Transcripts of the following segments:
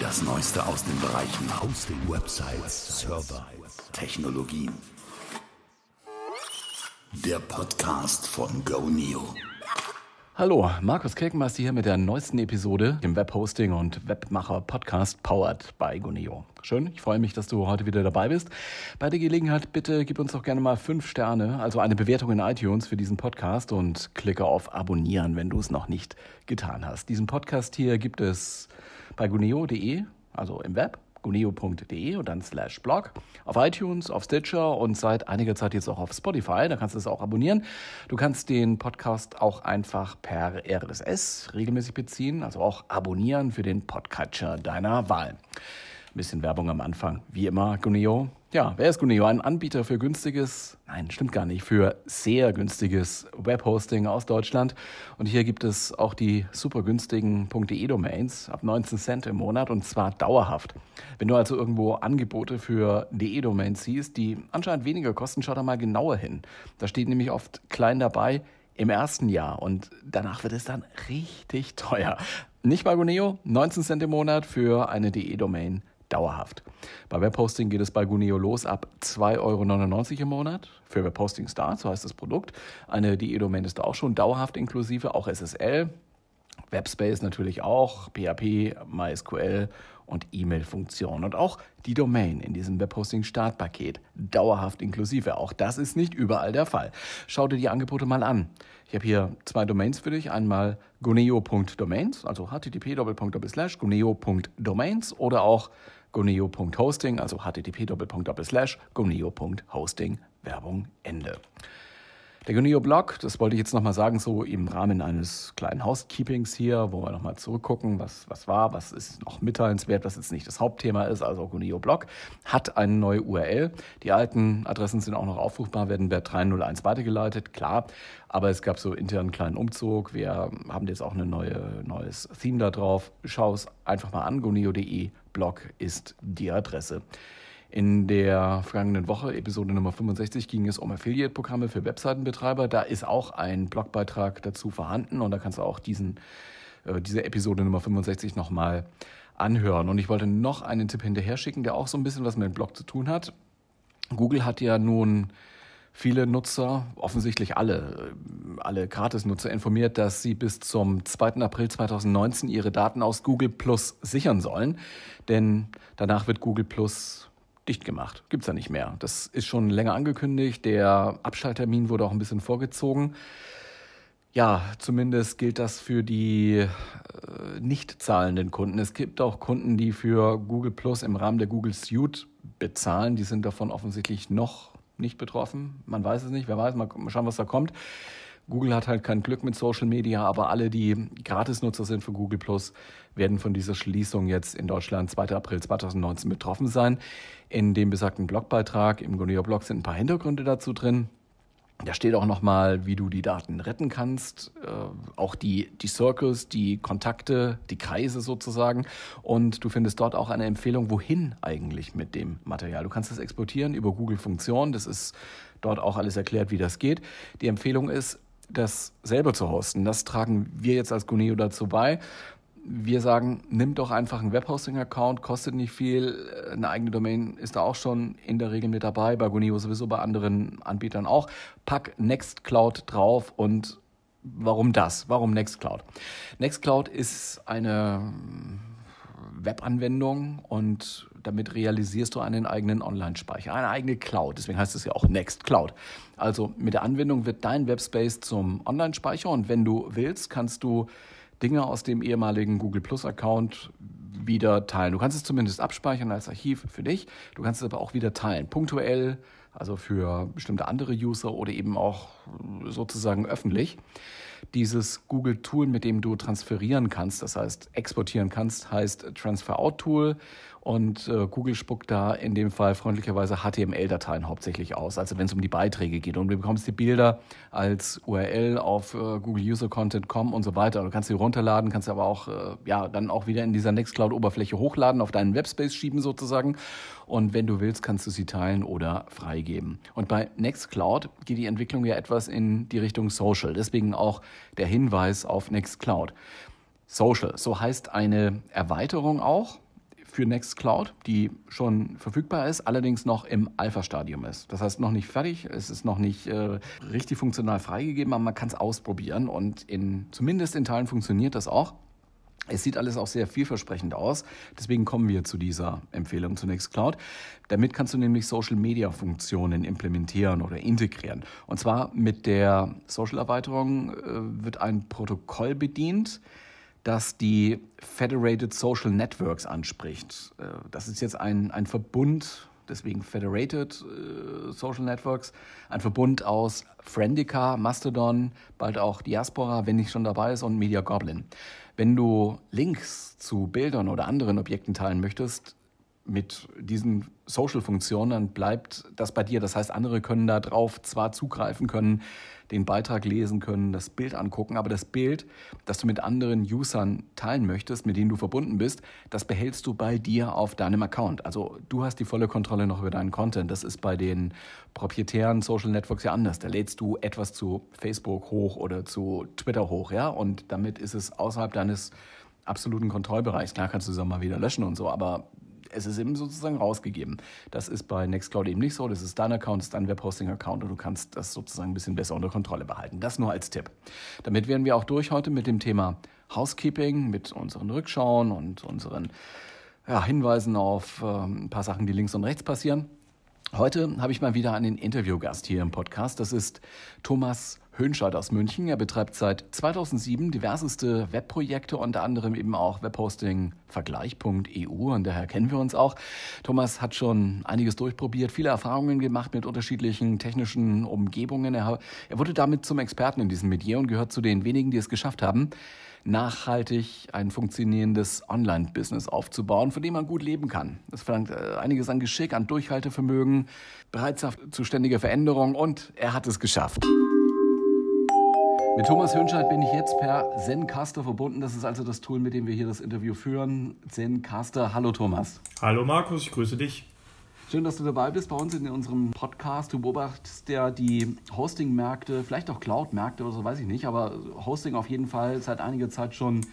Das Neueste aus den Bereichen Hosting, Websites, Server, Technologien. Der Podcast von GoNeo. Hallo, Markus Kirkenmeister hier mit der neuesten Episode im Webhosting und Webmacher Podcast powered by Goneo. Schön, ich freue mich, dass du heute wieder dabei bist. Bei der Gelegenheit bitte gib uns doch gerne mal fünf Sterne, also eine Bewertung in iTunes für diesen Podcast und klicke auf Abonnieren, wenn du es noch nicht getan hast. Diesen Podcast hier gibt es bei goneo.de, also im Web guneo.de und dann slash blog, auf iTunes, auf Stitcher und seit einiger Zeit jetzt auch auf Spotify. Da kannst du es auch abonnieren. Du kannst den Podcast auch einfach per RSS regelmäßig beziehen, also auch abonnieren für den Podcatcher deiner Wahl. Ein bisschen Werbung am Anfang. Wie immer, Guneo. Ja, wer ist Guneo? Ein Anbieter für günstiges, nein, stimmt gar nicht, für sehr günstiges Webhosting aus Deutschland. Und hier gibt es auch die super günstigen .de-Domains ab 19 Cent im Monat und zwar dauerhaft. Wenn du also irgendwo Angebote für DE-Domains siehst, die anscheinend weniger kosten, schau da mal genauer hin. Da steht nämlich oft klein dabei, im ersten Jahr und danach wird es dann richtig teuer. Nicht bei Guneo, 19 Cent im Monat für eine DE-Domain dauerhaft. Bei Webhosting geht es bei Guneo los ab 2,99 Euro im Monat für Webhosting Start, so heißt das Produkt. Eine DE-Domain ist auch schon dauerhaft inklusive, auch SSL. Webspace natürlich auch, PHP, MySQL und E-Mail-Funktion. Und auch die Domain in diesem Webhosting-Startpaket dauerhaft inklusive. Auch das ist nicht überall der Fall. Schau dir die Angebote mal an. Ich habe hier zwei Domains für dich. Einmal goneo.domains, also http goneo.domains oder auch goneo.hosting, also http goneo.hosting. Werbung Ende. Der Guneo-Blog, das wollte ich jetzt nochmal sagen, so im Rahmen eines kleinen Housekeepings hier, wo wir nochmal zurückgucken, was, was war, was ist noch mitteilenswert, was jetzt nicht das Hauptthema ist. Also Guneo-Blog hat eine neue URL. Die alten Adressen sind auch noch aufrufbar, werden per 301 weitergeleitet, klar. Aber es gab so intern einen kleinen Umzug. Wir haben jetzt auch ein neue, neues Theme da drauf. Schau es einfach mal an. Guneo.de Blog ist die Adresse. In der vergangenen Woche, Episode Nummer 65, ging es um Affiliate-Programme für Webseitenbetreiber. Da ist auch ein Blogbeitrag dazu vorhanden und da kannst du auch diesen, äh, diese Episode Nummer 65 nochmal anhören. Und ich wollte noch einen Tipp hinterher schicken, der auch so ein bisschen was mit dem Blog zu tun hat. Google hat ja nun viele Nutzer, offensichtlich alle, äh, alle Gratis-Nutzer informiert, dass sie bis zum 2. April 2019 ihre Daten aus Google Plus sichern sollen. Denn danach wird Google Plus dicht gemacht. Gibt es ja nicht mehr. Das ist schon länger angekündigt. Der Abschalttermin wurde auch ein bisschen vorgezogen. Ja, zumindest gilt das für die äh, nicht zahlenden Kunden. Es gibt auch Kunden, die für Google Plus im Rahmen der Google Suite bezahlen. Die sind davon offensichtlich noch nicht betroffen. Man weiß es nicht. Wer weiß, mal schauen, was da kommt. Google hat halt kein Glück mit Social Media, aber alle, die Gratisnutzer sind für Google Plus, werden von dieser Schließung jetzt in Deutschland 2. April 2019 betroffen sein. In dem besagten Blogbeitrag im Goneo Blog sind ein paar Hintergründe dazu drin. Da steht auch nochmal, wie du die Daten retten kannst, äh, auch die, die Circles, die Kontakte, die Kreise sozusagen. Und du findest dort auch eine Empfehlung, wohin eigentlich mit dem Material. Du kannst es exportieren über Google Funktion. Das ist dort auch alles erklärt, wie das geht. Die Empfehlung ist, das selber zu hosten. Das tragen wir jetzt als Guneo dazu bei. Wir sagen, nimm doch einfach einen Webhosting-Account, kostet nicht viel. Eine eigene Domain ist da auch schon in der Regel mit dabei, bei Guneo sowieso, bei anderen Anbietern auch. Pack Nextcloud drauf und warum das? Warum Nextcloud? Nextcloud ist eine Webanwendung und damit realisierst du einen eigenen Online-Speicher, eine eigene Cloud. Deswegen heißt es ja auch Nextcloud. Also mit der Anwendung wird dein Webspace zum Online-Speicher und wenn du willst, kannst du Dinge aus dem ehemaligen Google Plus Account wieder teilen. Du kannst es zumindest abspeichern als Archiv für dich. Du kannst es aber auch wieder teilen, punktuell, also für bestimmte andere User oder eben auch sozusagen öffentlich. Dieses Google Tool, mit dem du transferieren kannst, das heißt exportieren kannst, heißt Transfer Out Tool und äh, Google spuckt da in dem Fall freundlicherweise HTML-Dateien hauptsächlich aus, also wenn es um die Beiträge geht. Und du bekommst die Bilder als URL auf äh, Google User Content.com und so weiter. Du kannst sie runterladen, kannst aber auch äh, ja dann auch wieder in dieser Nextcloud-Oberfläche hochladen, auf deinen Webspace schieben sozusagen. Und wenn du willst, kannst du sie teilen oder freigeben. Und bei Nextcloud geht die Entwicklung ja etwas in die Richtung Social. Deswegen auch der Hinweis auf Nextcloud. Social, so heißt eine Erweiterung auch für Nextcloud, die schon verfügbar ist, allerdings noch im Alpha-Stadium ist. Das heißt, noch nicht fertig, es ist noch nicht äh, richtig funktional freigegeben, aber man kann es ausprobieren und in, zumindest in Teilen funktioniert das auch. Es sieht alles auch sehr vielversprechend aus. Deswegen kommen wir zu dieser Empfehlung zu Nextcloud. Damit kannst du nämlich Social Media Funktionen implementieren oder integrieren. Und zwar mit der Social Erweiterung äh, wird ein Protokoll bedient, das die Federated Social Networks anspricht. Äh, das ist jetzt ein, ein Verbund, deswegen Federated äh, Social Networks, ein Verbund aus Friendica, Mastodon, bald auch Diaspora, wenn nicht schon dabei ist, und Media Goblin. Wenn du Links zu Bildern oder anderen Objekten teilen möchtest, mit diesen Social-Funktionen, dann bleibt das bei dir. Das heißt, andere können da drauf zwar zugreifen können, den Beitrag lesen können, das Bild angucken, aber das Bild, das du mit anderen Usern teilen möchtest, mit denen du verbunden bist, das behältst du bei dir auf deinem Account. Also du hast die volle Kontrolle noch über deinen Content. Das ist bei den proprietären Social Networks ja anders. Da lädst du etwas zu Facebook hoch oder zu Twitter hoch, ja, und damit ist es außerhalb deines absoluten Kontrollbereichs. Klar kannst du es auch mal wieder löschen und so, aber es ist eben sozusagen rausgegeben. Das ist bei Nextcloud eben nicht so. Das ist dein Account, das ist dein Webhosting-Account und du kannst das sozusagen ein bisschen besser unter Kontrolle behalten. Das nur als Tipp. Damit wären wir auch durch heute mit dem Thema Housekeeping, mit unseren Rückschauen und unseren ja, Hinweisen auf äh, ein paar Sachen, die links und rechts passieren. Heute habe ich mal wieder einen Interviewgast hier im Podcast. Das ist Thomas Hönscheid aus München. Er betreibt seit 2007 diverseste Webprojekte, unter anderem eben auch Webhosting Vergleich.eu und daher kennen wir uns auch. Thomas hat schon einiges durchprobiert, viele Erfahrungen gemacht mit unterschiedlichen technischen Umgebungen. Er, er wurde damit zum Experten in diesem Medier und gehört zu den wenigen, die es geschafft haben, nachhaltig ein funktionierendes Online-Business aufzubauen, von dem man gut leben kann. Das verlangt äh, einiges an Geschick, an Durchhaltevermögen, Bereitschaft zu ständiger Veränderung und er hat es geschafft. Mit Thomas Hönscheid bin ich jetzt per Zencaster verbunden. Das ist also das Tool, mit dem wir hier das Interview führen. Zencaster. Hallo Thomas. Hallo Markus, ich grüße dich. Schön, dass du dabei bist bei uns in unserem Podcast. Du beobachtest ja die Hosting-Märkte, vielleicht auch Cloud-Märkte oder so, weiß ich nicht, aber Hosting auf jeden Fall seit einiger Zeit schon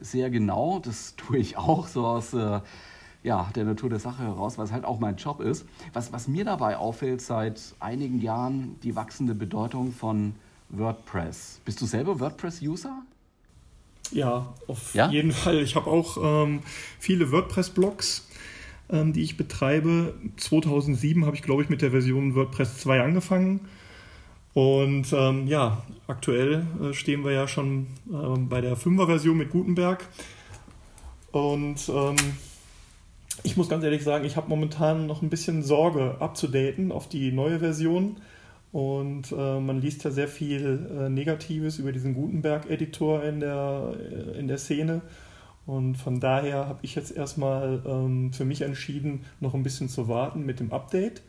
sehr genau. Das tue ich auch so aus äh, ja, der Natur der Sache heraus, weil es halt auch mein Job ist. Was, was mir dabei auffällt seit einigen Jahren, die wachsende Bedeutung von WordPress. Bist du selber WordPress-User? Ja, auf ja? jeden Fall. Ich habe auch ähm, viele WordPress-Blogs, ähm, die ich betreibe. 2007 habe ich, glaube ich, mit der Version WordPress 2 angefangen. Und ähm, ja, aktuell äh, stehen wir ja schon äh, bei der 5er-Version mit Gutenberg. Und ähm, ich muss ganz ehrlich sagen, ich habe momentan noch ein bisschen Sorge abzudaten auf die neue Version und äh, man liest ja sehr viel äh, Negatives über diesen Gutenberg-Editor in der, äh, in der Szene. Und von daher habe ich jetzt erstmal ähm, für mich entschieden, noch ein bisschen zu warten mit dem Update.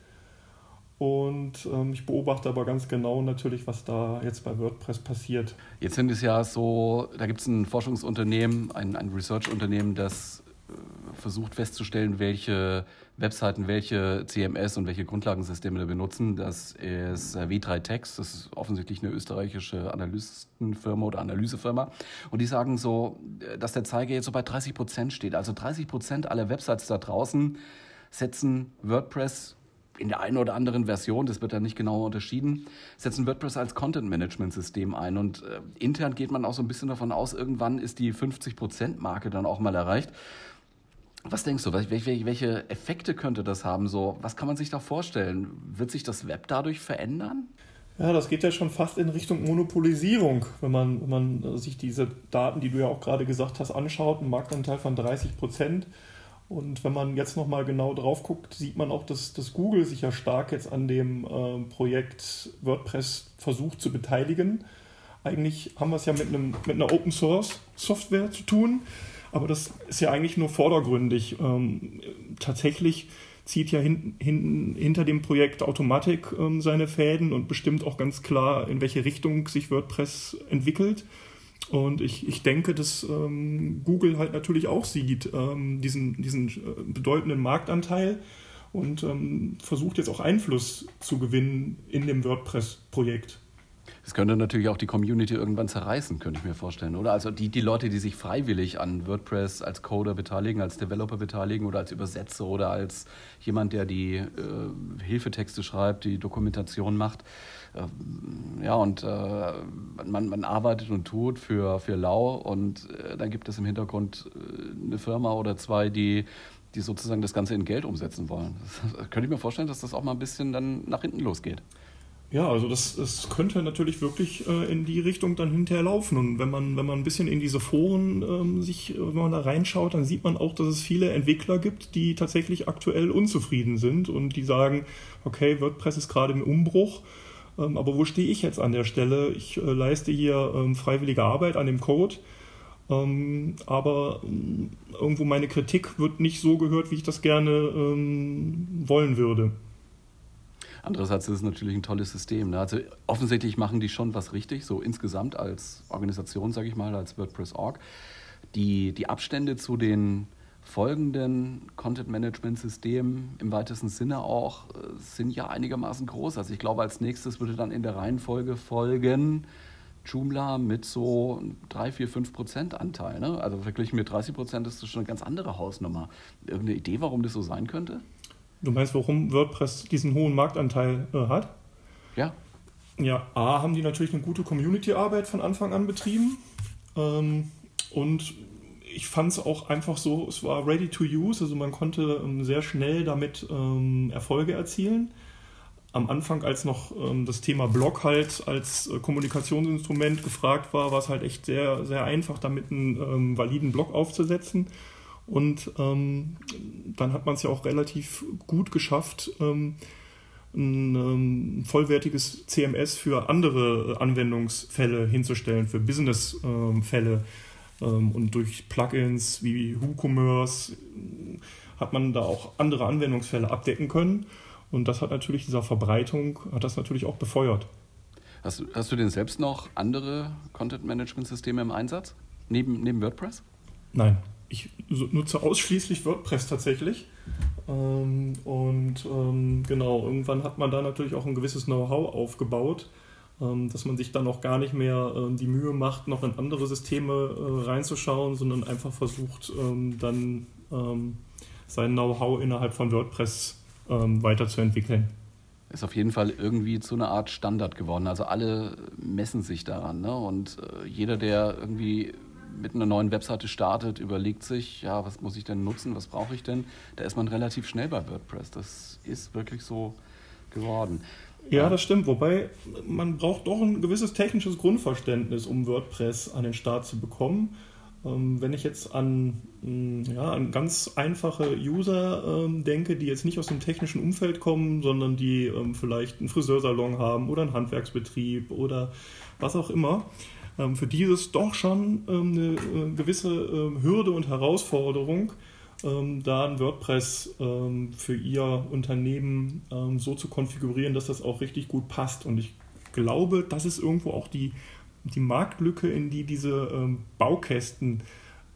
Und ähm, ich beobachte aber ganz genau natürlich, was da jetzt bei WordPress passiert. Jetzt sind es ja so, da gibt es ein Forschungsunternehmen, ein, ein Research-Unternehmen, das äh, versucht festzustellen, welche Webseiten welche CMS und welche Grundlagensysteme da benutzen. Das ist äh, W3Text, das ist offensichtlich eine österreichische Analystenfirma oder Analysefirma. Und die sagen so, äh, dass der Zeiger jetzt so bei 30 Prozent steht. Also 30 Prozent aller Websites da draußen setzen WordPress in der einen oder anderen Version, das wird dann nicht genau unterschieden, setzen WordPress als Content-Management-System ein. Und äh, intern geht man auch so ein bisschen davon aus, irgendwann ist die 50%-Marke dann auch mal erreicht. Was denkst du, welche, welche Effekte könnte das haben? So, was kann man sich da vorstellen? Wird sich das Web dadurch verändern? Ja, das geht ja schon fast in Richtung Monopolisierung, wenn man, wenn man sich diese Daten, die du ja auch gerade gesagt hast, anschaut, ein Marktanteil von 30 Prozent. Und wenn man jetzt nochmal genau drauf guckt, sieht man auch, dass, dass Google sich ja stark jetzt an dem äh, Projekt WordPress versucht zu beteiligen. Eigentlich haben wir es ja mit, einem, mit einer Open Source Software zu tun aber das ist ja eigentlich nur vordergründig. Ähm, tatsächlich zieht ja hin, hin, hinter dem Projekt Automatik ähm, seine Fäden und bestimmt auch ganz klar, in welche Richtung sich WordPress entwickelt. Und ich, ich denke, dass ähm, Google halt natürlich auch sieht, ähm, diesen, diesen äh, bedeutenden Marktanteil und ähm, versucht jetzt auch Einfluss zu gewinnen in dem WordPress-Projekt. Das könnte natürlich auch die Community irgendwann zerreißen, könnte ich mir vorstellen, oder? Also die, die Leute, die sich freiwillig an WordPress als Coder beteiligen, als Developer beteiligen oder als Übersetzer oder als jemand, der die äh, Hilfetexte schreibt, die Dokumentation macht. Äh, ja, und äh, man, man arbeitet und tut für, für Lau und äh, dann gibt es im Hintergrund äh, eine Firma oder zwei, die die sozusagen das Ganze in Geld umsetzen wollen. Das, könnte ich mir vorstellen, dass das auch mal ein bisschen dann nach hinten losgeht. Ja, also das, das könnte natürlich wirklich äh, in die Richtung dann hinterher laufen. Und wenn man, wenn man ein bisschen in diese Foren ähm, sich, wenn man da reinschaut, dann sieht man auch, dass es viele Entwickler gibt, die tatsächlich aktuell unzufrieden sind und die sagen, okay, WordPress ist gerade im Umbruch, ähm, aber wo stehe ich jetzt an der Stelle? Ich äh, leiste hier ähm, freiwillige Arbeit an dem Code, ähm, aber ähm, irgendwo meine Kritik wird nicht so gehört, wie ich das gerne ähm, wollen würde. Andererseits ist es natürlich ein tolles System. Ne? Also offensichtlich machen die schon was richtig, so insgesamt als Organisation, sage ich mal, als WordPress.org. Die, die Abstände zu den folgenden Content-Management-Systemen im weitesten Sinne auch äh, sind ja einigermaßen groß. Also ich glaube, als nächstes würde dann in der Reihenfolge folgen Joomla mit so 3, 4, 5 Prozent Anteil. Ne? Also verglichen mit 30 Prozent ist das schon eine ganz andere Hausnummer. Irgendeine Idee, warum das so sein könnte? Du meinst, warum WordPress diesen hohen Marktanteil äh, hat? Ja. Ja, A, haben die natürlich eine gute Community-Arbeit von Anfang an betrieben. Ähm, und ich fand es auch einfach so, es war ready to use, also man konnte ähm, sehr schnell damit ähm, Erfolge erzielen. Am Anfang, als noch ähm, das Thema Blog halt als äh, Kommunikationsinstrument gefragt war, war es halt echt sehr, sehr einfach, damit einen ähm, validen Blog aufzusetzen. Und ähm, dann hat man es ja auch relativ gut geschafft, ähm, ein ähm, vollwertiges CMS für andere Anwendungsfälle hinzustellen, für Businessfälle. Ähm, und durch Plugins wie WooCommerce hat man da auch andere Anwendungsfälle abdecken können. Und das hat natürlich dieser Verbreitung, hat das natürlich auch befeuert. Hast, hast du denn selbst noch andere Content-Management-Systeme im Einsatz? Neben, neben WordPress? Nein ich nutze ausschließlich WordPress tatsächlich. Ähm, und ähm, genau, irgendwann hat man da natürlich auch ein gewisses Know-how aufgebaut, ähm, dass man sich dann auch gar nicht mehr äh, die Mühe macht, noch in andere Systeme äh, reinzuschauen, sondern einfach versucht, ähm, dann ähm, sein Know-how innerhalb von WordPress ähm, weiterzuentwickeln ist auf jeden Fall irgendwie zu einer Art Standard geworden. Also alle messen sich daran. Ne? Und äh, jeder, der irgendwie mit einer neuen Webseite startet, überlegt sich, ja, was muss ich denn nutzen, was brauche ich denn? Da ist man relativ schnell bei WordPress. Das ist wirklich so geworden. Ja, das stimmt. Wobei man braucht doch ein gewisses technisches Grundverständnis, um WordPress an den Start zu bekommen. Ähm, wenn ich jetzt an, mm, ja, an ganz einfache User ähm, denke, die jetzt nicht aus dem technischen Umfeld kommen, sondern die ähm, vielleicht einen Friseursalon haben oder einen Handwerksbetrieb oder was auch immer, ähm, für die ist es doch schon ähm, eine äh, gewisse ähm, Hürde und Herausforderung, da ein WordPress für ihr Unternehmen so zu konfigurieren, dass das auch richtig gut passt. Und ich glaube, das ist irgendwo auch die, die Marktlücke, in die diese Baukästen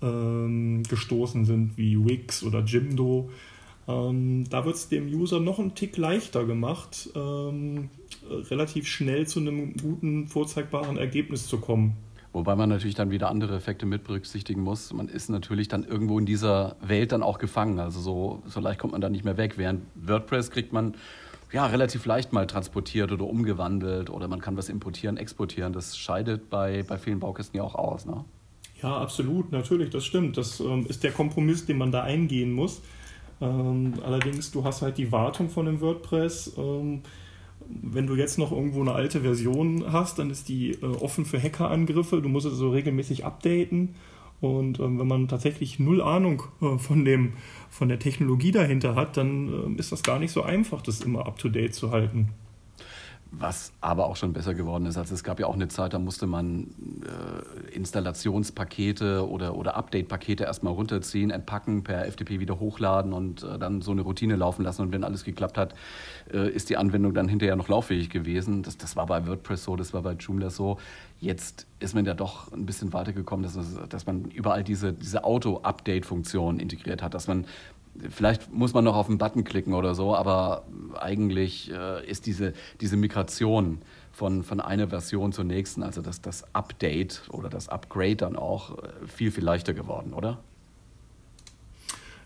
gestoßen sind, wie Wix oder Jimdo. Da wird es dem User noch einen Tick leichter gemacht, relativ schnell zu einem guten, vorzeigbaren Ergebnis zu kommen. Wobei man natürlich dann wieder andere Effekte mit berücksichtigen muss. Man ist natürlich dann irgendwo in dieser Welt dann auch gefangen. Also so, so leicht kommt man da nicht mehr weg. Während WordPress kriegt man ja relativ leicht mal transportiert oder umgewandelt oder man kann was importieren, exportieren. Das scheidet bei, bei vielen Baukästen ja auch aus. Ne? Ja, absolut, natürlich, das stimmt. Das ähm, ist der Kompromiss, den man da eingehen muss. Ähm, allerdings, du hast halt die Wartung von dem WordPress. Ähm, wenn du jetzt noch irgendwo eine alte Version hast, dann ist die äh, offen für Hackerangriffe. Du musst es so regelmäßig updaten. Und ähm, wenn man tatsächlich null Ahnung äh, von, dem, von der Technologie dahinter hat, dann äh, ist das gar nicht so einfach, das immer up-to-date zu halten. Was aber auch schon besser geworden ist. Also es gab ja auch eine Zeit, da musste man äh, Installationspakete oder, oder Update-Pakete erstmal runterziehen, entpacken, per FTP wieder hochladen und äh, dann so eine Routine laufen lassen. Und wenn alles geklappt hat, äh, ist die Anwendung dann hinterher noch lauffähig gewesen. Das, das war bei WordPress so, das war bei Joomla so. Jetzt ist man ja doch ein bisschen weitergekommen, dass, dass man überall diese, diese Auto-Update-Funktion integriert hat, dass man Vielleicht muss man noch auf den Button klicken oder so, aber eigentlich äh, ist diese, diese Migration von, von einer Version zur nächsten, also das, das Update oder das Upgrade dann auch äh, viel, viel leichter geworden, oder?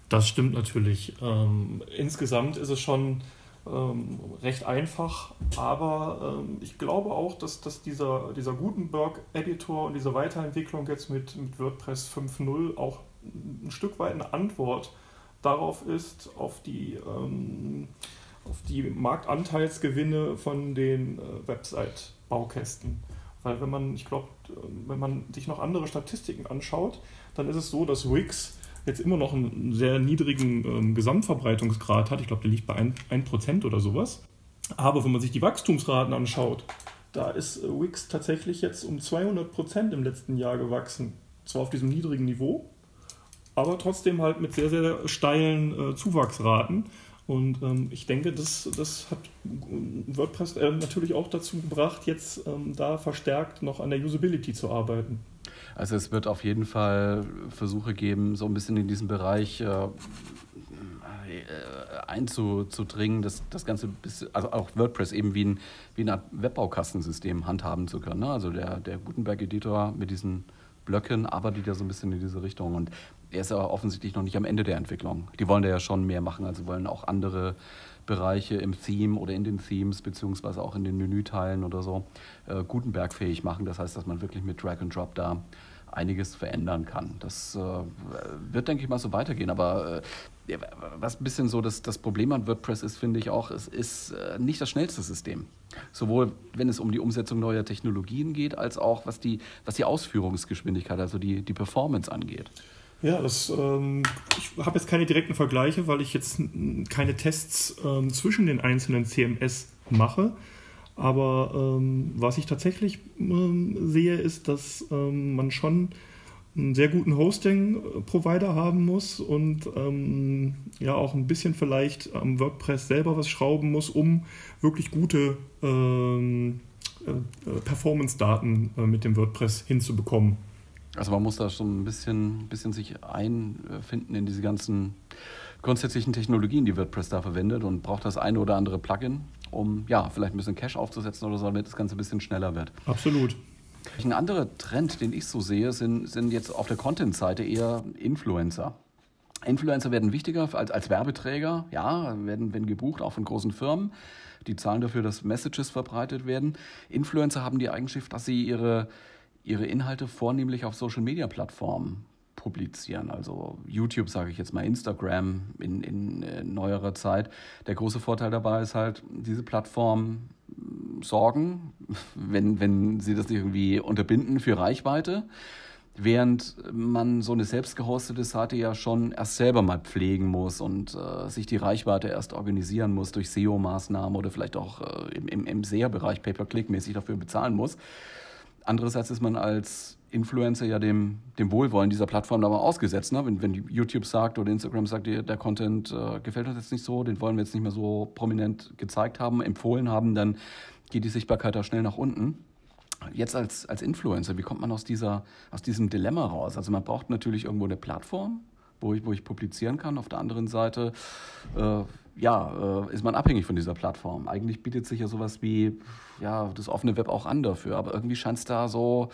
Das stimmt natürlich. Ähm, insgesamt ist es schon ähm, recht einfach, aber ähm, ich glaube auch, dass, dass dieser, dieser Gutenberg-Editor und diese Weiterentwicklung jetzt mit, mit WordPress 5.0 auch ein Stück weit eine Antwort darauf ist, auf die, ähm, auf die Marktanteilsgewinne von den äh, Website-Baukästen. Weil wenn man, ich glaube, wenn man sich noch andere Statistiken anschaut, dann ist es so, dass Wix jetzt immer noch einen sehr niedrigen ähm, Gesamtverbreitungsgrad hat. Ich glaube, der liegt bei 1%, 1% oder sowas. Aber wenn man sich die Wachstumsraten anschaut, da ist äh, Wix tatsächlich jetzt um 200% im letzten Jahr gewachsen. Zwar auf diesem niedrigen Niveau, aber trotzdem halt mit sehr, sehr steilen äh, Zuwachsraten. Und ähm, ich denke, das, das hat WordPress äh, natürlich auch dazu gebracht, jetzt ähm, da verstärkt noch an der Usability zu arbeiten. Also es wird auf jeden Fall Versuche geben, so ein bisschen in diesen Bereich äh, äh einzudringen, das, das Ganze, bis, also auch WordPress eben wie ein, wie Art Webbaukastensystem handhaben zu können. Ne? Also der, der Gutenberg-Editor mit diesen Blöcken arbeitet ja so ein bisschen in diese Richtung. Und er ist ja offensichtlich noch nicht am Ende der Entwicklung. Die wollen da ja schon mehr machen, also wollen auch andere Bereiche im Theme oder in den Themes, beziehungsweise auch in den Menüteilen oder so, äh, Gutenberg-fähig machen. Das heißt, dass man wirklich mit Drag and Drop da einiges verändern kann. Das äh, wird, denke ich mal, so weitergehen. Aber äh, was ein bisschen so das, das Problem an WordPress ist, finde ich auch, es ist äh, nicht das schnellste System. Sowohl wenn es um die Umsetzung neuer Technologien geht, als auch was die, was die Ausführungsgeschwindigkeit, also die, die Performance angeht. Ja, das, ähm, ich habe jetzt keine direkten Vergleiche, weil ich jetzt keine Tests ähm, zwischen den einzelnen CMS mache. Aber ähm, was ich tatsächlich ähm, sehe, ist, dass ähm, man schon einen sehr guten Hosting-Provider haben muss und ähm, ja auch ein bisschen vielleicht am WordPress selber was schrauben muss, um wirklich gute äh, Performance-Daten äh, mit dem WordPress hinzubekommen. Also man muss da schon ein bisschen, bisschen sich einfinden in diese ganzen grundsätzlichen Technologien, die WordPress da verwendet und braucht das eine oder andere Plugin, um ja, vielleicht ein bisschen Cache aufzusetzen oder so, damit das Ganze ein bisschen schneller wird. Absolut. Ein anderer Trend, den ich so sehe, sind, sind jetzt auf der Content-Seite eher Influencer. Influencer werden wichtiger als, als Werbeträger, ja, werden, werden gebucht, auch von großen Firmen. Die zahlen dafür, dass Messages verbreitet werden. Influencer haben die Eigenschaft, dass sie ihre ihre Inhalte vornehmlich auf Social-Media-Plattformen publizieren. Also YouTube, sage ich jetzt mal, Instagram in, in, in äh, neuerer Zeit. Der große Vorteil dabei ist halt, diese Plattformen sorgen, wenn, wenn sie das nicht irgendwie unterbinden, für Reichweite. Während man so eine selbst gehostete Seite ja schon erst selber mal pflegen muss und äh, sich die Reichweite erst organisieren muss durch SEO-Maßnahmen oder vielleicht auch äh, im, im, im SEA-Bereich Pay-per-Click-mäßig dafür bezahlen muss. Andererseits ist man als Influencer ja dem, dem Wohlwollen dieser Plattform aber ausgesetzt. Ne? Wenn, wenn YouTube sagt oder Instagram sagt, der, der Content äh, gefällt uns jetzt nicht so, den wollen wir jetzt nicht mehr so prominent gezeigt haben, empfohlen haben, dann geht die Sichtbarkeit da schnell nach unten. Jetzt als, als Influencer, wie kommt man aus, dieser, aus diesem Dilemma raus? Also man braucht natürlich irgendwo eine Plattform, wo ich, wo ich publizieren kann. Auf der anderen Seite äh, ja, äh, ist man abhängig von dieser Plattform. Eigentlich bietet sich ja sowas wie ja, das offene Web auch an dafür, aber irgendwie scheint es da so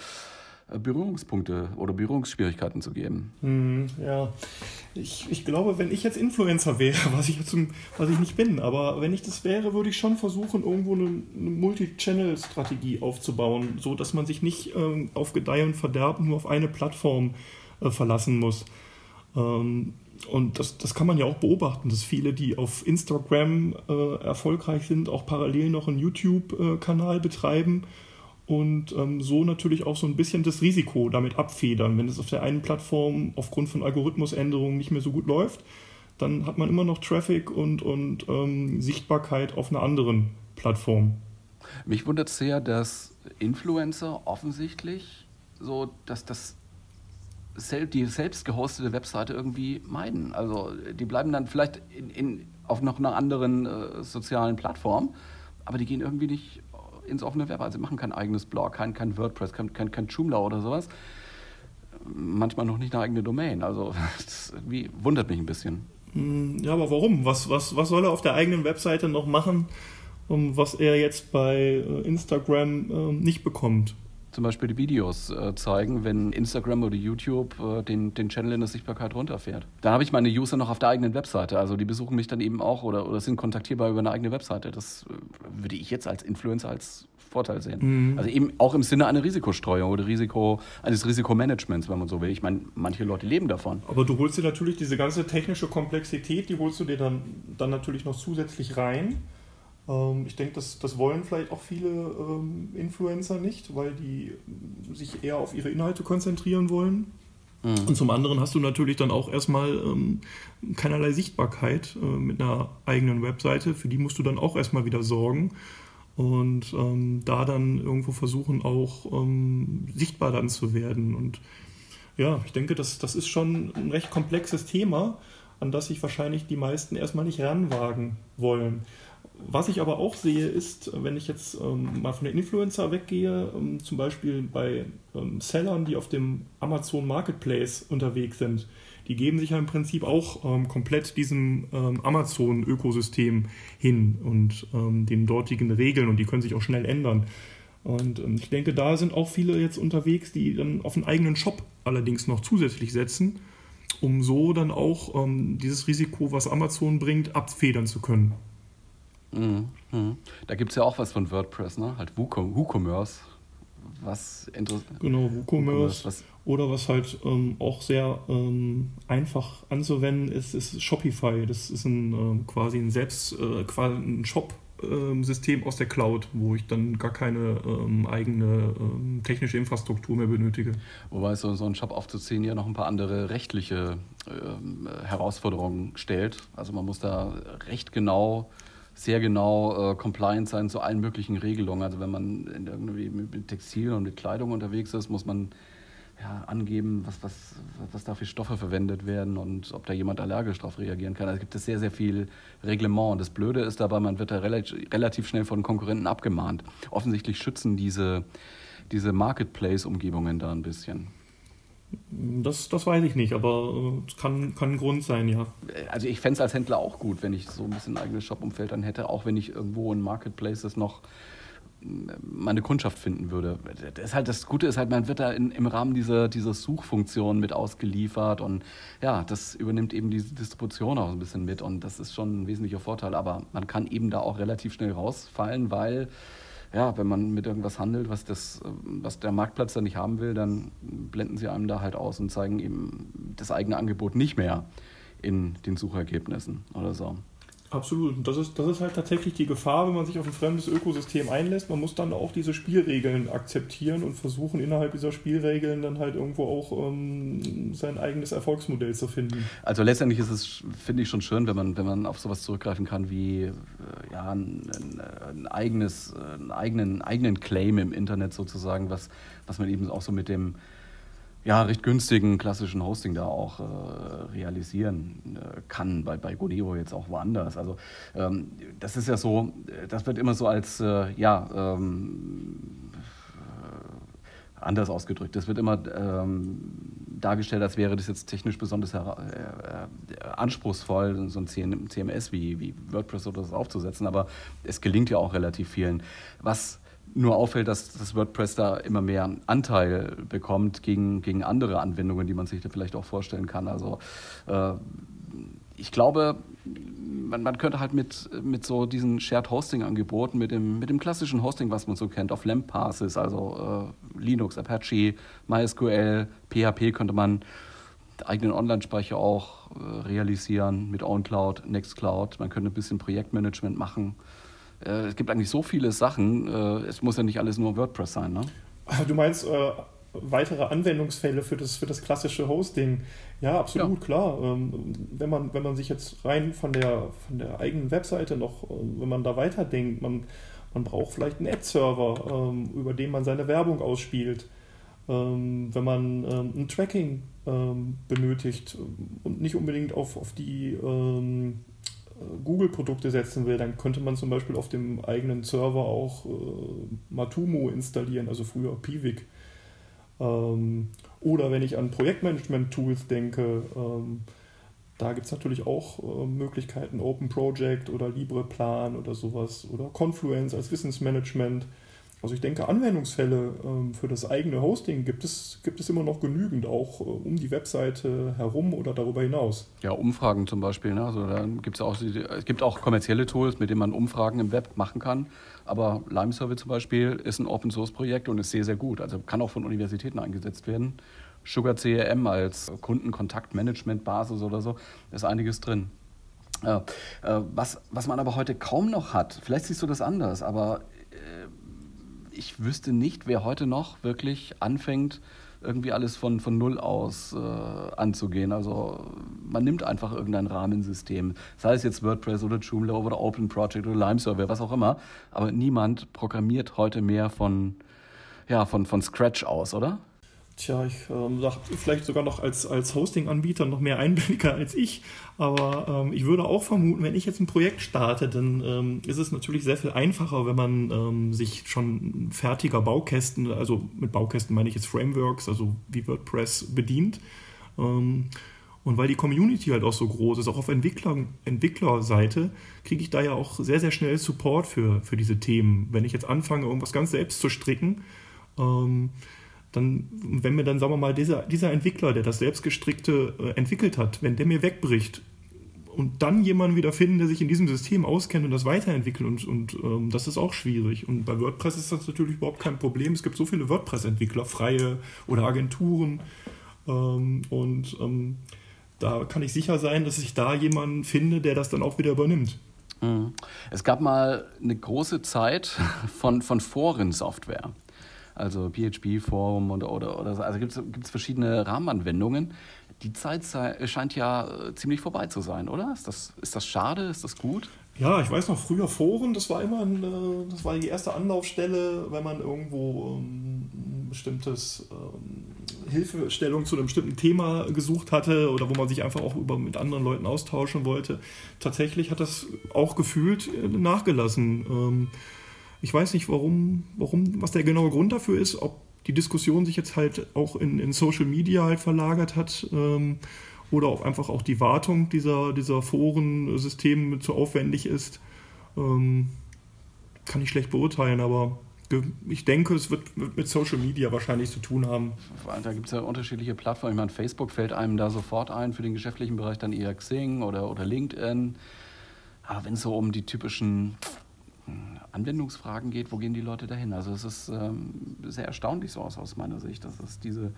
äh, Berührungspunkte oder Berührungsschwierigkeiten zu geben. Hm, ja, ich, ich glaube, wenn ich jetzt Influencer wäre, was ich, jetzt, was ich nicht bin, aber wenn ich das wäre, würde ich schon versuchen, irgendwo eine, eine Multi-Channel-Strategie aufzubauen, so dass man sich nicht ähm, auf Gedeih und Verderben nur auf eine Plattform äh, verlassen muss. Ähm, und das, das kann man ja auch beobachten, dass viele, die auf Instagram äh, erfolgreich sind, auch parallel noch einen YouTube-Kanal betreiben und ähm, so natürlich auch so ein bisschen das Risiko damit abfedern. Wenn es auf der einen Plattform aufgrund von Algorithmusänderungen nicht mehr so gut läuft, dann hat man immer noch Traffic und, und ähm, Sichtbarkeit auf einer anderen Plattform. Mich wundert sehr, dass Influencer offensichtlich so, dass das die selbst gehostete Webseite irgendwie meiden. Also die bleiben dann vielleicht in, in, auf noch einer anderen äh, sozialen Plattform, aber die gehen irgendwie nicht ins offene Web. Also machen kein eigenes Blog, kein, kein WordPress, kein, kein, kein Joomla oder sowas. Manchmal noch nicht eine eigene Domain. Also das wundert mich ein bisschen. Hm, ja, aber warum? Was, was, was soll er auf der eigenen Webseite noch machen, was er jetzt bei äh, Instagram ähm, nicht bekommt? Zum Beispiel die Videos äh, zeigen, wenn Instagram oder YouTube äh, den, den Channel in der Sichtbarkeit runterfährt. Da habe ich meine User noch auf der eigenen Webseite. Also die besuchen mich dann eben auch oder, oder sind kontaktierbar über eine eigene Webseite. Das würde ich jetzt als Influencer als Vorteil sehen. Mhm. Also eben auch im Sinne einer Risikostreuung oder Risiko, eines Risikomanagements, wenn man so will. Ich meine, manche Leute leben davon. Aber du holst dir natürlich diese ganze technische Komplexität, die holst du dir dann, dann natürlich noch zusätzlich rein. Ähm, ich denke, das, das wollen vielleicht auch viele ähm, Influencer nicht, weil die sich eher auf ihre Inhalte konzentrieren wollen. Mhm. Und zum anderen hast du natürlich dann auch erstmal ähm, keinerlei Sichtbarkeit äh, mit einer eigenen Webseite. Für die musst du dann auch erstmal wieder sorgen und ähm, da dann irgendwo versuchen auch ähm, sichtbar dann zu werden. Und ja, ich denke, das, das ist schon ein recht komplexes Thema, an das sich wahrscheinlich die meisten erstmal nicht ranwagen wollen. Was ich aber auch sehe, ist, wenn ich jetzt ähm, mal von der Influencer weggehe, ähm, zum Beispiel bei ähm, Sellern, die auf dem Amazon Marketplace unterwegs sind, die geben sich ja im Prinzip auch ähm, komplett diesem ähm, Amazon-Ökosystem hin und ähm, den dortigen Regeln und die können sich auch schnell ändern. Und ich denke, da sind auch viele jetzt unterwegs, die dann auf einen eigenen Shop allerdings noch zusätzlich setzen, um so dann auch dieses Risiko, was Amazon bringt, abfedern zu können. Mhm. mhm. Da gibt es ja auch was von WordPress, ne? Halt WooCommerce. Was interessant. Genau, WooCommerce. WooCommerce oder was halt ähm, auch sehr ähm, einfach anzuwenden ist, ist Shopify. Das ist ein, ähm, quasi ein selbst äh, quasi ein Shop-System aus der Cloud, wo ich dann gar keine ähm, eigene ähm, technische Infrastruktur mehr benötige. Wobei so, so ein Shop aufzuziehen ja noch ein paar andere rechtliche ähm, Herausforderungen stellt. Also man muss da recht genau sehr genau äh, compliant sein zu allen möglichen Regelungen. Also wenn man irgendwie mit Textil und mit Kleidung unterwegs ist, muss man ja, angeben, was, was, was da für Stoffe verwendet werden und ob da jemand allergisch darauf reagieren kann. Also gibt es sehr, sehr viel Reglement. Und das Blöde ist dabei, man wird da relativ schnell von Konkurrenten abgemahnt. Offensichtlich schützen diese, diese Marketplace-Umgebungen da ein bisschen. Das, das weiß ich nicht, aber es äh, kann, kann ein Grund sein, ja. Also ich fände es als Händler auch gut, wenn ich so ein bisschen ein eigenes Shop-Umfeld dann hätte, auch wenn ich irgendwo in Marketplaces noch meine Kundschaft finden würde. Das, halt, das Gute ist halt, man wird da in, im Rahmen dieser, dieser Suchfunktion mit ausgeliefert und ja, das übernimmt eben diese Distribution auch ein bisschen mit und das ist schon ein wesentlicher Vorteil. Aber man kann eben da auch relativ schnell rausfallen, weil ja, wenn man mit irgendwas handelt, was, das, was der Marktplatz da nicht haben will, dann blenden sie einem da halt aus und zeigen eben das eigene Angebot nicht mehr in den Suchergebnissen oder so. Absolut. Und das ist, das ist halt tatsächlich die Gefahr, wenn man sich auf ein fremdes Ökosystem einlässt. Man muss dann auch diese Spielregeln akzeptieren und versuchen, innerhalb dieser Spielregeln dann halt irgendwo auch ähm, sein eigenes Erfolgsmodell zu finden. Also letztendlich ist es, finde ich, schon schön, wenn man, wenn man auf sowas zurückgreifen kann wie äh, ja, ein, ein, eigenes, einen eigenen, eigenen Claim im Internet sozusagen, was, was man eben auch so mit dem ja, recht günstigen klassischen Hosting da auch äh, realisieren äh, kann, bei, bei Godeo jetzt auch woanders. Also ähm, das ist ja so, das wird immer so als, äh, ja, ähm, äh, anders ausgedrückt. Das wird immer ähm, dargestellt, als wäre das jetzt technisch besonders äh, äh, anspruchsvoll, so ein CMS wie, wie WordPress oder das aufzusetzen, aber es gelingt ja auch relativ vielen. Was nur auffällt, dass das WordPress da immer mehr Anteil bekommt gegen, gegen andere Anwendungen, die man sich da vielleicht auch vorstellen kann. Also äh, ich glaube, man, man, könnte halt mit, mit so diesen Shared Hosting Angeboten, mit dem, mit dem klassischen Hosting, was man so kennt, auf LAMP-Basis, also äh, Linux, Apache, MySQL, PHP, könnte man eigenen Online-Speicher auch äh, realisieren mit OwnCloud, Nextcloud. Man könnte ein bisschen Projektmanagement machen. Äh, es gibt eigentlich so viele Sachen. Äh, es muss ja nicht alles nur WordPress sein. Ne? Du meinst äh, weitere Anwendungsfälle für das, für das klassische Hosting? Ja, absolut, ja. klar. Ähm, wenn, man, wenn man sich jetzt rein von der, von der eigenen Webseite noch, äh, wenn man da weiterdenkt, man, man braucht vielleicht einen Ad-Server, ähm, über den man seine Werbung ausspielt. Ähm, wenn man ähm, ein Tracking ähm, benötigt und nicht unbedingt auf, auf die ähm, Google-Produkte setzen will, dann könnte man zum Beispiel auf dem eigenen Server auch äh, Matumo installieren, also früher Piwik. Ähm, oder wenn ich an Projektmanagement-Tools denke, ähm, Da gibt es natürlich auch äh, Möglichkeiten, Open Project oder LibrePlan oder sowas oder Confluence als Wissensmanagement. Also ich denke, Anwendungsfälle ähm, für das eigene Hosting gibt es, gibt es immer noch genügend, auch äh, um die Webseite herum oder darüber hinaus. Ja, Umfragen zum Beispiel. Ne? Also da gibt's auch, es gibt auch kommerzielle Tools, mit denen man Umfragen im Web machen kann. Aber Lime Survey zum Beispiel ist ein Open Source Projekt und ist sehr, sehr gut. Also kann auch von Universitäten eingesetzt werden. Sugar CRM als Kundenkontaktmanagement-Basis oder so, ist einiges drin. Äh, was, was man aber heute kaum noch hat, vielleicht siehst du das anders, aber ich wüsste nicht, wer heute noch wirklich anfängt, irgendwie alles von, von Null aus äh, anzugehen. Also man nimmt einfach irgendein Rahmensystem, sei es jetzt WordPress oder Joomla oder Open Project oder Lime Server, was auch immer, aber niemand programmiert heute mehr von, ja, von, von Scratch aus, oder? Tja, ich ähm, sag vielleicht sogar noch als, als Hosting-Anbieter noch mehr Einblicker als ich. Aber ähm, ich würde auch vermuten, wenn ich jetzt ein Projekt starte, dann ähm, ist es natürlich sehr viel einfacher, wenn man ähm, sich schon fertiger Baukästen, also mit Baukästen meine ich jetzt Frameworks, also wie WordPress bedient. Ähm, und weil die Community halt auch so groß ist, auch auf Entwickler, Entwicklerseite, kriege ich da ja auch sehr, sehr schnell Support für, für diese Themen. Wenn ich jetzt anfange, irgendwas ganz selbst zu stricken, ähm, dann, wenn mir dann, sagen wir mal, dieser, dieser Entwickler, der das selbstgestrickte äh, entwickelt hat, wenn der mir wegbricht und dann jemanden wieder finden, der sich in diesem System auskennt und das weiterentwickelt und, und ähm, das ist auch schwierig. Und bei WordPress ist das natürlich überhaupt kein Problem. Es gibt so viele WordPress-Entwickler, freie oder Agenturen ähm, und ähm, da kann ich sicher sein, dass ich da jemanden finde, der das dann auch wieder übernimmt. Mhm. Es gab mal eine große Zeit von, von Forensoftware also PHP, Forum und, oder, oder so. Also gibt es verschiedene Rahmenanwendungen. Die Zeit scheint ja äh, ziemlich vorbei zu sein, oder? Ist das, ist das schade? Ist das gut? Ja, ich weiß noch, früher Foren, das war immer ein, äh, das war die erste Anlaufstelle, wenn man irgendwo ähm, ein bestimmtes ähm, Hilfestellung zu einem bestimmten Thema gesucht hatte oder wo man sich einfach auch über, mit anderen Leuten austauschen wollte. Tatsächlich hat das auch gefühlt äh, nachgelassen. Ich weiß nicht, warum, warum, was der genaue Grund dafür ist, ob die Diskussion sich jetzt halt auch in, in Social Media halt verlagert hat ähm, oder ob einfach auch die Wartung dieser, dieser Forensysteme zu aufwendig ist, ähm, kann ich schlecht beurteilen, aber ich denke, es wird mit Social Media wahrscheinlich zu tun haben. Da gibt es ja unterschiedliche Plattformen. Ich meine, Facebook fällt einem da sofort ein für den geschäftlichen Bereich, dann eher Xing oder, oder LinkedIn. Aber wenn es so um die typischen Anwendungsfragen geht, wo gehen die Leute dahin? Also es ist ähm, sehr erstaunlich so aus, aus meiner Sicht, dass, es diese,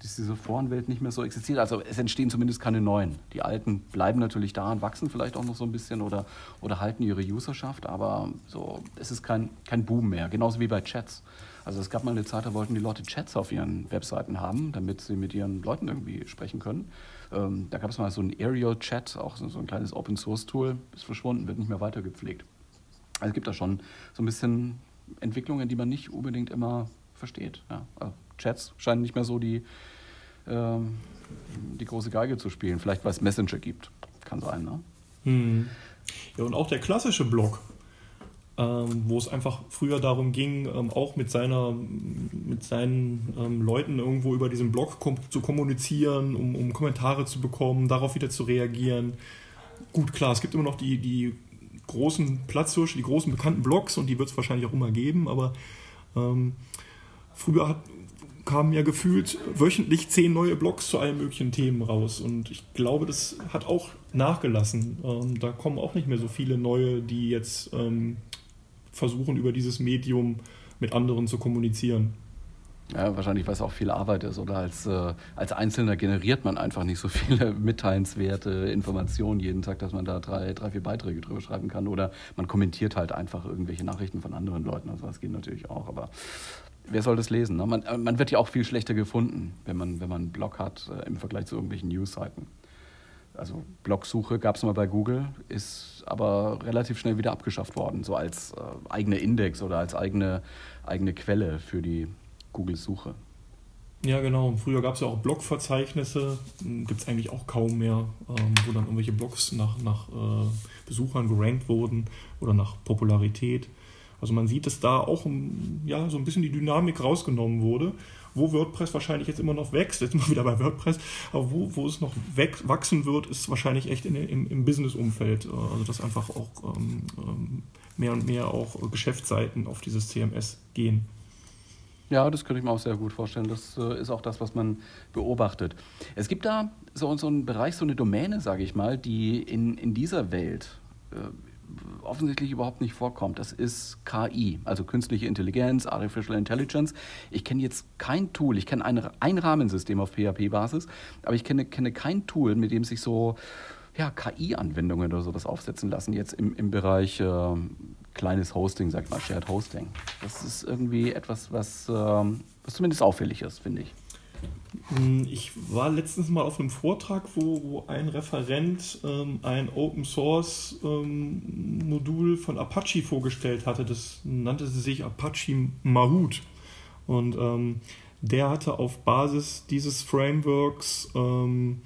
dass diese Forenwelt nicht mehr so existiert. Also es entstehen zumindest keine neuen. Die alten bleiben natürlich da und wachsen vielleicht auch noch so ein bisschen oder, oder halten ihre Userschaft, aber so, es ist kein, kein Boom mehr, genauso wie bei Chats. Also es gab mal eine Zeit, da wollten die Leute Chats auf ihren Webseiten haben, damit sie mit ihren Leuten irgendwie sprechen können. Ähm, da gab es mal so ein Aerial-Chat, auch so, so ein kleines Open-Source-Tool, ist verschwunden, wird nicht mehr weitergepflegt. Also es gibt da schon so ein bisschen Entwicklungen, die man nicht unbedingt immer versteht. Ja. Also Chats scheinen nicht mehr so die, äh, die große Geige zu spielen. Vielleicht weil es Messenger gibt. Kann sein, ne? Hm. Ja, und auch der klassische Blog, ähm, wo es einfach früher darum ging, ähm, auch mit, seiner, mit seinen ähm, Leuten irgendwo über diesen Blog kom zu kommunizieren, um, um Kommentare zu bekommen, darauf wieder zu reagieren. Gut, klar, es gibt immer noch die, die großen Platzhirsche, die großen bekannten Blogs und die wird es wahrscheinlich auch immer geben, aber ähm, früher hat, kamen ja gefühlt wöchentlich zehn neue Blogs zu allen möglichen Themen raus und ich glaube, das hat auch nachgelassen. Ähm, da kommen auch nicht mehr so viele neue, die jetzt ähm, versuchen, über dieses Medium mit anderen zu kommunizieren. Ja, wahrscheinlich, weil es auch viel Arbeit ist oder als, äh, als Einzelner generiert man einfach nicht so viele mitteilenswerte Informationen jeden Tag, dass man da drei, drei, vier Beiträge drüber schreiben kann oder man kommentiert halt einfach irgendwelche Nachrichten von anderen Leuten. Also das geht natürlich auch, aber wer soll das lesen? Ne? Man, äh, man wird ja auch viel schlechter gefunden, wenn man, wenn man einen Blog hat äh, im Vergleich zu irgendwelchen Newsseiten. Also Blogsuche gab es mal bei Google, ist aber relativ schnell wieder abgeschafft worden, so als äh, eigener Index oder als eigene, eigene Quelle für die Google-Suche. Ja, genau. Früher gab es ja auch Blogverzeichnisse, hm, gibt es eigentlich auch kaum mehr, ähm, wo dann irgendwelche Blogs nach, nach äh, Besuchern gerankt wurden oder nach Popularität. Also man sieht, dass da auch ja, so ein bisschen die Dynamik rausgenommen wurde, wo WordPress wahrscheinlich jetzt immer noch wächst, jetzt mal wieder bei WordPress, aber wo, wo es noch wachsen wird, ist wahrscheinlich echt in, im, im Business-Umfeld. Also dass einfach auch ähm, ähm, mehr und mehr auch Geschäftsseiten auf dieses CMS gehen. Ja, das könnte ich mir auch sehr gut vorstellen. Das äh, ist auch das, was man beobachtet. Es gibt da so, so einen Bereich, so eine Domäne, sage ich mal, die in, in dieser Welt äh, offensichtlich überhaupt nicht vorkommt. Das ist KI, also künstliche Intelligenz, Artificial Intelligence. Ich kenne jetzt kein Tool, ich kenne ein, ein Rahmensystem auf PHP-Basis, aber ich kenne, kenne kein Tool, mit dem sich so ja, KI-Anwendungen oder sowas aufsetzen lassen, jetzt im, im Bereich äh, kleines Hosting, sag ich mal, Shared Hosting. Das ist irgendwie etwas, was, ähm, was zumindest auffällig ist, finde ich. Hm, ich war letztens mal auf einem Vortrag, wo, wo ein Referent ähm, ein Open Source ähm, Modul von Apache vorgestellt hatte. Das nannte sich Apache Mahout. Und ähm, der hatte auf Basis dieses Frameworks ähm,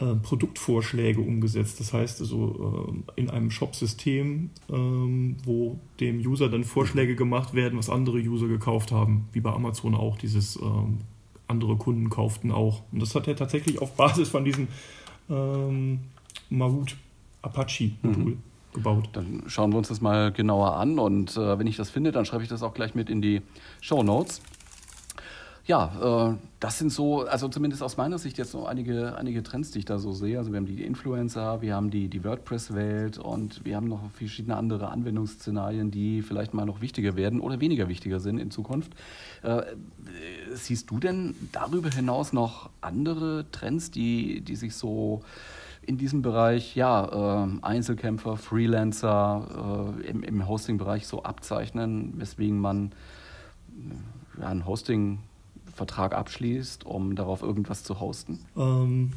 äh, Produktvorschläge umgesetzt. Das heißt also äh, in einem Shop-System, ähm, wo dem User dann Vorschläge gemacht werden, was andere User gekauft haben, wie bei Amazon auch dieses ähm, andere Kunden kauften auch. Und das hat er tatsächlich auf Basis von diesem ähm, Mahout Apache-Modul. Mhm gebaut. Dann schauen wir uns das mal genauer an und äh, wenn ich das finde, dann schreibe ich das auch gleich mit in die Show Notes ja, äh, das sind so, also zumindest aus meiner Sicht jetzt so einige, einige Trends, die ich da so sehe. Also wir haben die Influencer, wir haben die, die WordPress-Welt und wir haben noch verschiedene andere Anwendungsszenarien, die vielleicht mal noch wichtiger werden oder weniger wichtiger sind in Zukunft. Äh, siehst du denn darüber hinaus noch andere Trends, die, die sich so in diesem Bereich, ja, äh, Einzelkämpfer, Freelancer äh, im, im Hosting-Bereich so abzeichnen, weswegen man ja, ein Hosting Vertrag abschließt, um darauf irgendwas zu hosten? Ähm,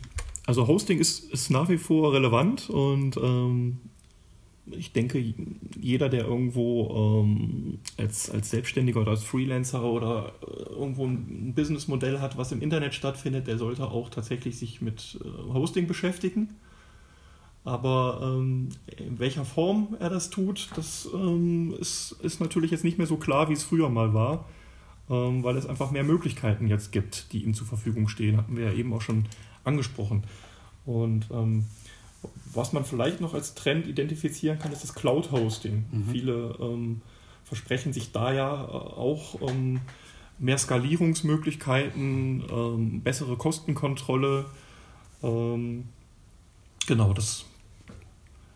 also Hosting ist, ist nach wie vor relevant und ähm, ich denke, jeder, der irgendwo ähm, als, als Selbstständiger oder als Freelancer oder äh, irgendwo ein Businessmodell hat, was im Internet stattfindet, der sollte auch tatsächlich sich mit äh, Hosting beschäftigen. Aber ähm, in welcher Form er das tut, das ähm, ist, ist natürlich jetzt nicht mehr so klar, wie es früher mal war. Ähm, weil es einfach mehr Möglichkeiten jetzt gibt, die ihm zur Verfügung stehen. Hatten wir ja eben auch schon angesprochen. Und ähm, was man vielleicht noch als Trend identifizieren kann, ist das Cloud-Hosting. Mhm. Viele ähm, versprechen sich da ja äh, auch ähm, mehr Skalierungsmöglichkeiten, ähm, bessere Kostenkontrolle. Ähm, genau, das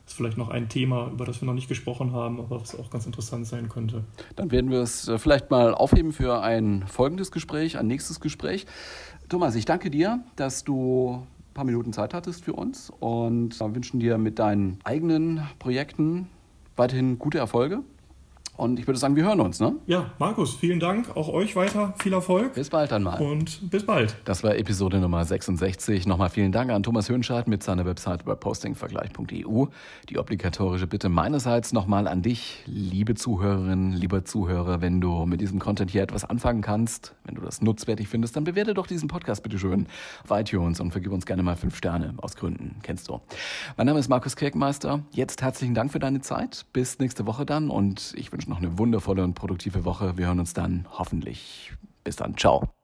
ist vielleicht noch ein Thema, über das wir noch nicht gesprochen haben, aber was auch ganz interessant sein könnte. Dann werden wir es äh, vielleicht mal aufheben für ein folgendes Gespräch, ein nächstes Gespräch. Thomas, ich danke dir, dass du ein paar Minuten Zeit hattest für uns und wünschen dir mit deinen eigenen Projekten weiterhin gute Erfolge. Und ich würde sagen, wir hören uns, ne? Ja, Markus, vielen Dank. Auch euch weiter viel Erfolg. Bis bald dann mal. Und bis bald. Das war Episode Nummer 66. Nochmal vielen Dank an Thomas Höhnschardt mit seiner Website webpostingvergleich.eu. Die obligatorische Bitte meinerseits nochmal an dich, liebe Zuhörerinnen, lieber Zuhörer, wenn du mit diesem Content hier etwas anfangen kannst, wenn du das nutzwertig findest, dann bewerte doch diesen Podcast bitte schön auf iTunes und vergib uns gerne mal fünf Sterne aus Gründen. Kennst du. Mein Name ist Markus Kirkmeister. Jetzt herzlichen Dank für deine Zeit. Bis nächste Woche dann und ich wünsche noch eine wundervolle und produktive Woche. Wir hören uns dann hoffentlich. Bis dann. Ciao.